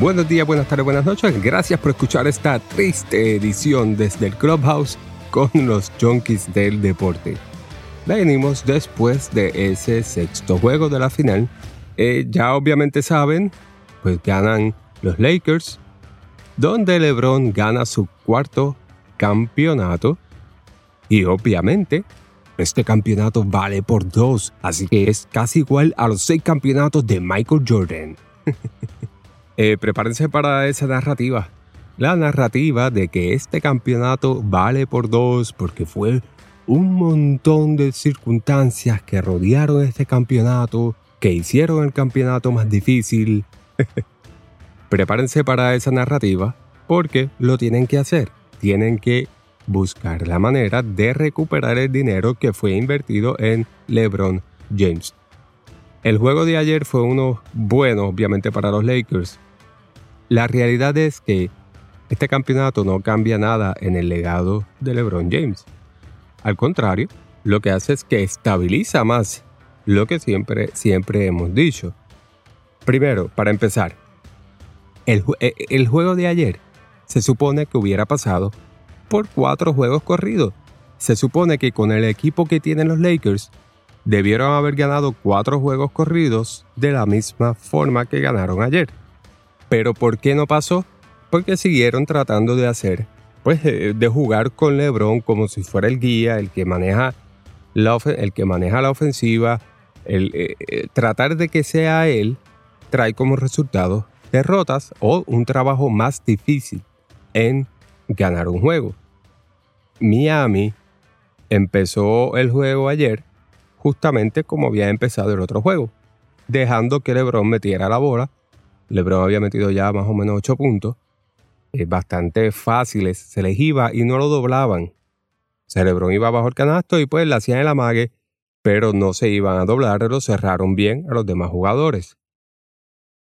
Buenos días, buenas tardes, buenas noches. Gracias por escuchar esta triste edición desde el Clubhouse con los Junkies del Deporte. Venimos después de ese sexto juego de la final. Eh, ya obviamente saben, pues ganan los Lakers, donde LeBron gana su cuarto campeonato. Y obviamente, este campeonato vale por dos, así que es casi igual a los seis campeonatos de Michael Jordan. Eh, prepárense para esa narrativa. La narrativa de que este campeonato vale por dos porque fue un montón de circunstancias que rodearon este campeonato, que hicieron el campeonato más difícil. Prepárense para esa narrativa porque lo tienen que hacer. Tienen que buscar la manera de recuperar el dinero que fue invertido en LeBron James. El juego de ayer fue uno bueno, obviamente, para los Lakers, la realidad es que este campeonato no cambia nada en el legado de LeBron James. Al contrario, lo que hace es que estabiliza más lo que siempre, siempre hemos dicho. Primero, para empezar, el, e, el juego de ayer se supone que hubiera pasado por cuatro juegos corridos. Se supone que con el equipo que tienen los Lakers debieron haber ganado cuatro juegos corridos de la misma forma que ganaron ayer. Pero ¿por qué no pasó? Porque siguieron tratando de hacer, pues de jugar con LeBron como si fuera el guía, el que maneja la, el que maneja la ofensiva, el, eh, eh, tratar de que sea él trae como resultado derrotas o un trabajo más difícil en ganar un juego. Miami empezó el juego ayer justamente como había empezado el otro juego, dejando que LeBron metiera la bola LeBron había metido ya más o menos 8 puntos, eh, bastante fáciles, se les iba y no lo doblaban. O sea, LeBron iba bajo el canasto y pues le hacían el amague, pero no se iban a doblar, lo cerraron bien a los demás jugadores.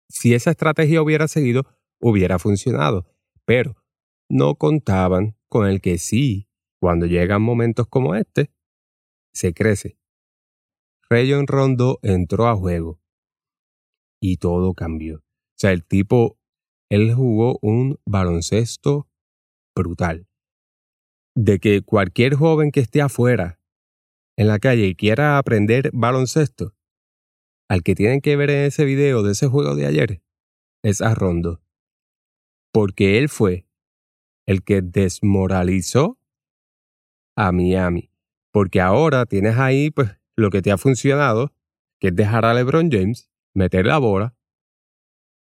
Si esa estrategia hubiera seguido, hubiera funcionado, pero no contaban con el que sí, cuando llegan momentos como este, se crece. Rayon Rondo entró a juego y todo cambió sea, el tipo, él jugó un baloncesto brutal. De que cualquier joven que esté afuera, en la calle, y quiera aprender baloncesto, al que tienen que ver en ese video de ese juego de ayer, es a Rondo. Porque él fue el que desmoralizó a Miami. Porque ahora tienes ahí pues lo que te ha funcionado, que es dejar a LeBron James, meter la bola,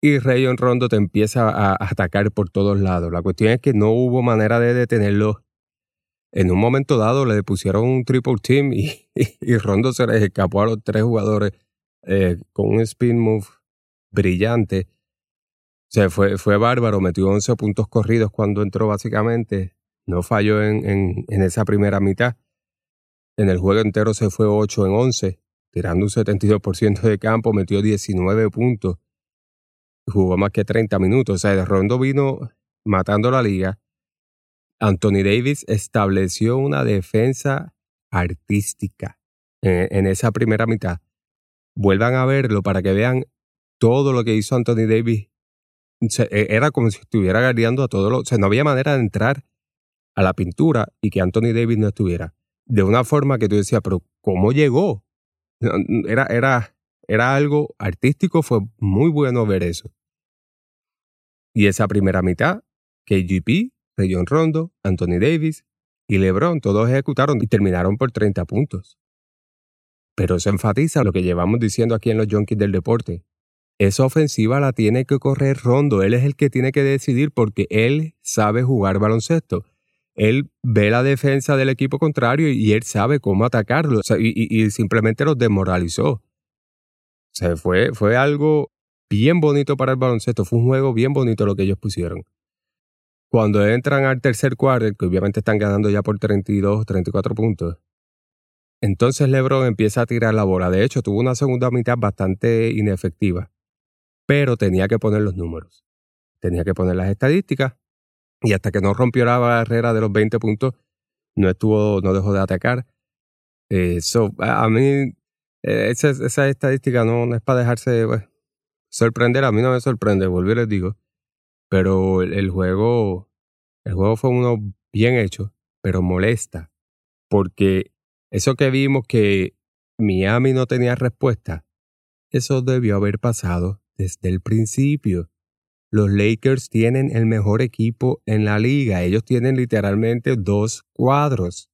y Rayon Rondo te empieza a atacar por todos lados. La cuestión es que no hubo manera de detenerlo. En un momento dado le pusieron un triple team y, Rondo se les escapó a los tres jugadores eh, con un spin move brillante. O sea, fue, fue bárbaro, metió 11 puntos corridos cuando entró básicamente. No falló en, en, en esa primera mitad. En el juego entero se fue 8 en 11, tirando un 72% de campo, metió 19 puntos jugó más que 30 minutos. O sea, Rondo vino matando la liga. Anthony Davis estableció una defensa artística en, esa primera mitad. Vuelvan a verlo para que vean todo lo que hizo Anthony Davis. E, era como si estuviera guardiando a todos los... O sea, no había manera de entrar a la pintura y que Anthony Davis no estuviera. De una forma que tú decías, pero ¿cómo llegó? Era, era, era algo artístico, fue muy bueno ver eso. Y esa primera mitad, KGP, Rayon Rondo, Anthony Davis y LeBron todos ejecutaron y terminaron por 30 puntos. Pero eso enfatiza lo que llevamos diciendo aquí en los Junkies del deporte. Esa ofensiva la tiene que correr Rondo, él es el que tiene que decidir porque él sabe jugar baloncesto. Él ve la defensa del equipo contrario y él sabe cómo atacarlo y, simplemente los desmoralizó. O sea, fue, fue algo bien bonito para el baloncesto. Fue un juego bien bonito lo que ellos pusieron. Cuando entran al tercer cuarto, que obviamente están ganando ya por 32, 34 puntos, entonces LeBron empieza a tirar la bola. De hecho, tuvo una segunda mitad bastante inefectiva, pero tenía que poner los números. Tenía que poner las estadísticas y hasta que no rompió la barrera de los 20 puntos, no estuvo, no dejó de atacar. Eso, eh, a mí, eh, esa, esa estadística no, es para dejarse, pues, sorprender, a mí no me sorprende, volví les digo. pero el juego, el juego fue uno bien hecho, pero molesta, porque eso que vimos que Miami no tenía respuesta, eso debió haber pasado desde el principio. Los Lakers tienen el mejor equipo en la liga. Ellos tienen literalmente dos cuadros.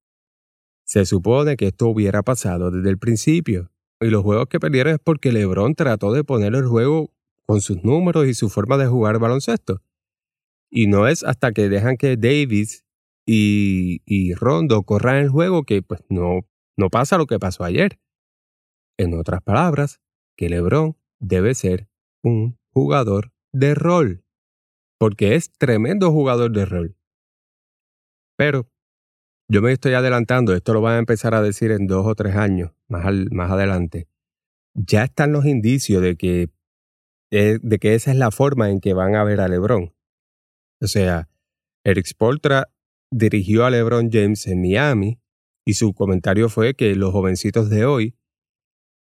Se supone que esto hubiera pasado desde el principio. Y los juegos que perdieron es porque LeBron trató de poner el juego con sus números y su forma de jugar baloncesto. Y no es hasta que dejan que Davis y, y Rondo corran el juego que pues no, no pasa lo que pasó ayer. En otras palabras, que LeBron debe ser un jugador de rol, porque es tremendo jugador de rol. Pero yo me estoy adelantando, esto lo van a empezar a decir en dos o tres años, más, adelante. Ya están los indicios de que, eh, de que esa es la forma en que van a ver a LeBron. O sea, Eric Spoltra dirigió a LeBron James en Miami y su comentario fue que los jovencitos de hoy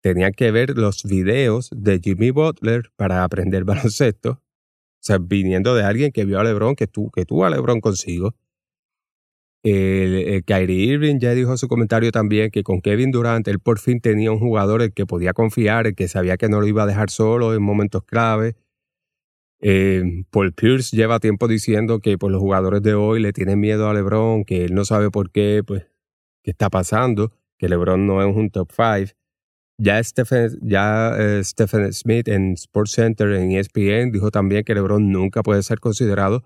tenían que ver los videos de Jimmy Butler para aprender baloncesto o sea, viniendo de alguien que vio a LeBron, que, tú, que tuvo a LeBron consigo. El, Kyrie Irving ya dijo su comentario también que con Kevin Durant él por fin tenía un jugador el que podía confiar, el que sabía que no lo iba a dejar solo en momentos clave. Eh, Paul Pierce lleva tiempo diciendo que pues, los jugadores de hoy le tienen miedo a LeBron, que él no sabe por qué, pues, qué está pasando, que LeBron no es un top five. Ya Stephen, ya, eh, Stephen Smith en Sports Center en ESPN dijo también que LeBron nunca puede ser considerado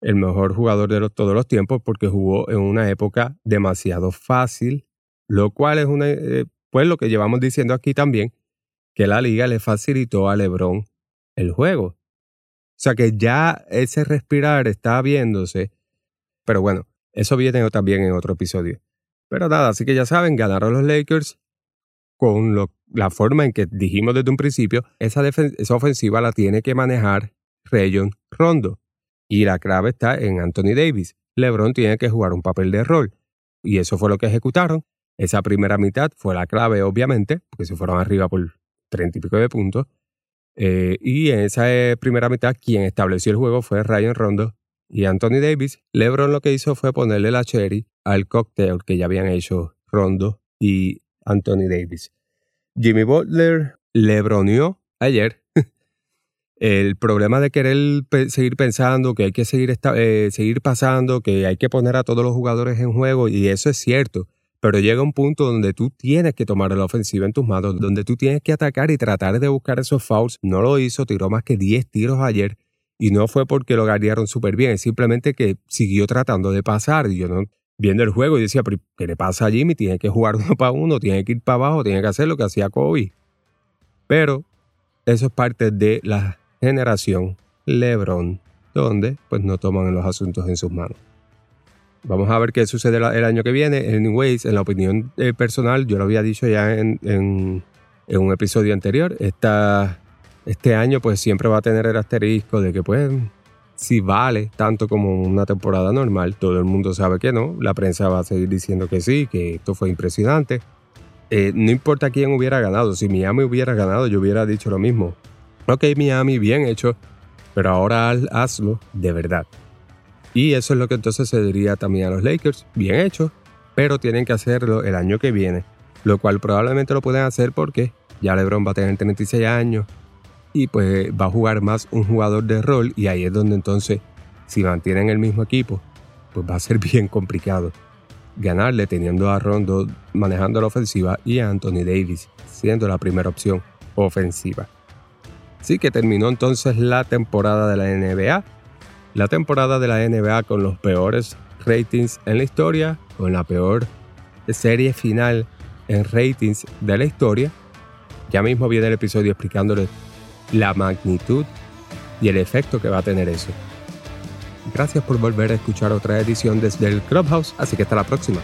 el mejor jugador de todos los tiempos porque jugó en una época demasiado fácil, lo cual es una, eh, pues lo que llevamos diciendo aquí también, que la liga le facilitó a LeBron el juego. O sea que ya ese respirar está viéndose, pero bueno, eso viene también en otro episodio. Pero nada, así que ya saben, ganaron los Lakers con la forma en que dijimos desde un principio, esa, esa ofensiva la tiene que manejar Rayon Rondo. Y la clave está en Anthony Davis. LeBron tiene que jugar un papel de rol. Y eso fue lo que ejecutaron. Esa primera mitad fue la clave, obviamente, porque se fueron arriba por treinta y pico de puntos. Eh, y en esa eh, primera mitad, quien estableció el juego fue Ryan Rondo y Anthony Davis. LeBron lo que hizo fue ponerle la cherry al cocktail que ya habían hecho Rondo y Anthony Davis. Jimmy Butler lebroneó ayer el problema de querer seguir pensando que hay que seguir, eh, seguir pasando, que hay que poner a todos los jugadores en juego, y eso es cierto. Pero llega un punto donde tú tienes que tomar la ofensiva en tus manos, donde tú tienes que atacar y tratar de buscar esos fouls. No lo hizo, tiró más que 10 tiros ayer y no fue porque lo ganearon súper bien, es simplemente que siguió tratando de pasar. Y yo no, viendo el juego y decía, ¿qué le pasa a Jimmy? Tiene que jugar uno para uno, tiene que ir para abajo, tiene que hacer lo que hacía Kobe. Pero eso es parte de la generación LeBron, donde pues no toman los asuntos en sus manos. Vamos a ver qué sucede el año que viene. Anyways, en la opinión eh, personal, yo lo había dicho ya en, en, un episodio anterior, esta, este año pues siempre va a tener el asterisco de que pues si vale tanto como una temporada normal. Todo el mundo sabe que no. La prensa va a seguir diciendo que sí, que esto fue impresionante. Eh, no importa quién hubiera ganado. Si Miami hubiera ganado, yo hubiera dicho lo mismo. Ok, Miami, bien hecho, pero ahora hazlo de verdad. Y eso es lo que entonces se diría también a los Lakers. Bien hecho, pero tienen que hacerlo el año que viene. Lo cual probablemente lo pueden hacer porque ya LeBron va a tener 36 años, y pues va a jugar más un jugador de rol y ahí es donde entonces si mantienen el mismo equipo pues va a ser bien complicado ganarle teniendo a Rondo manejando la ofensiva y a Anthony Davis siendo la primera opción ofensiva. Así que terminó entonces la temporada de la NBA. La temporada de la NBA con los peores ratings en la historia, con la peor serie final en ratings de la historia. Ya mismo viene el episodio explicándoles la magnitud y el efecto que va a tener eso. Gracias por volver a escuchar otra edición desde el Clubhouse, así que hasta la próxima.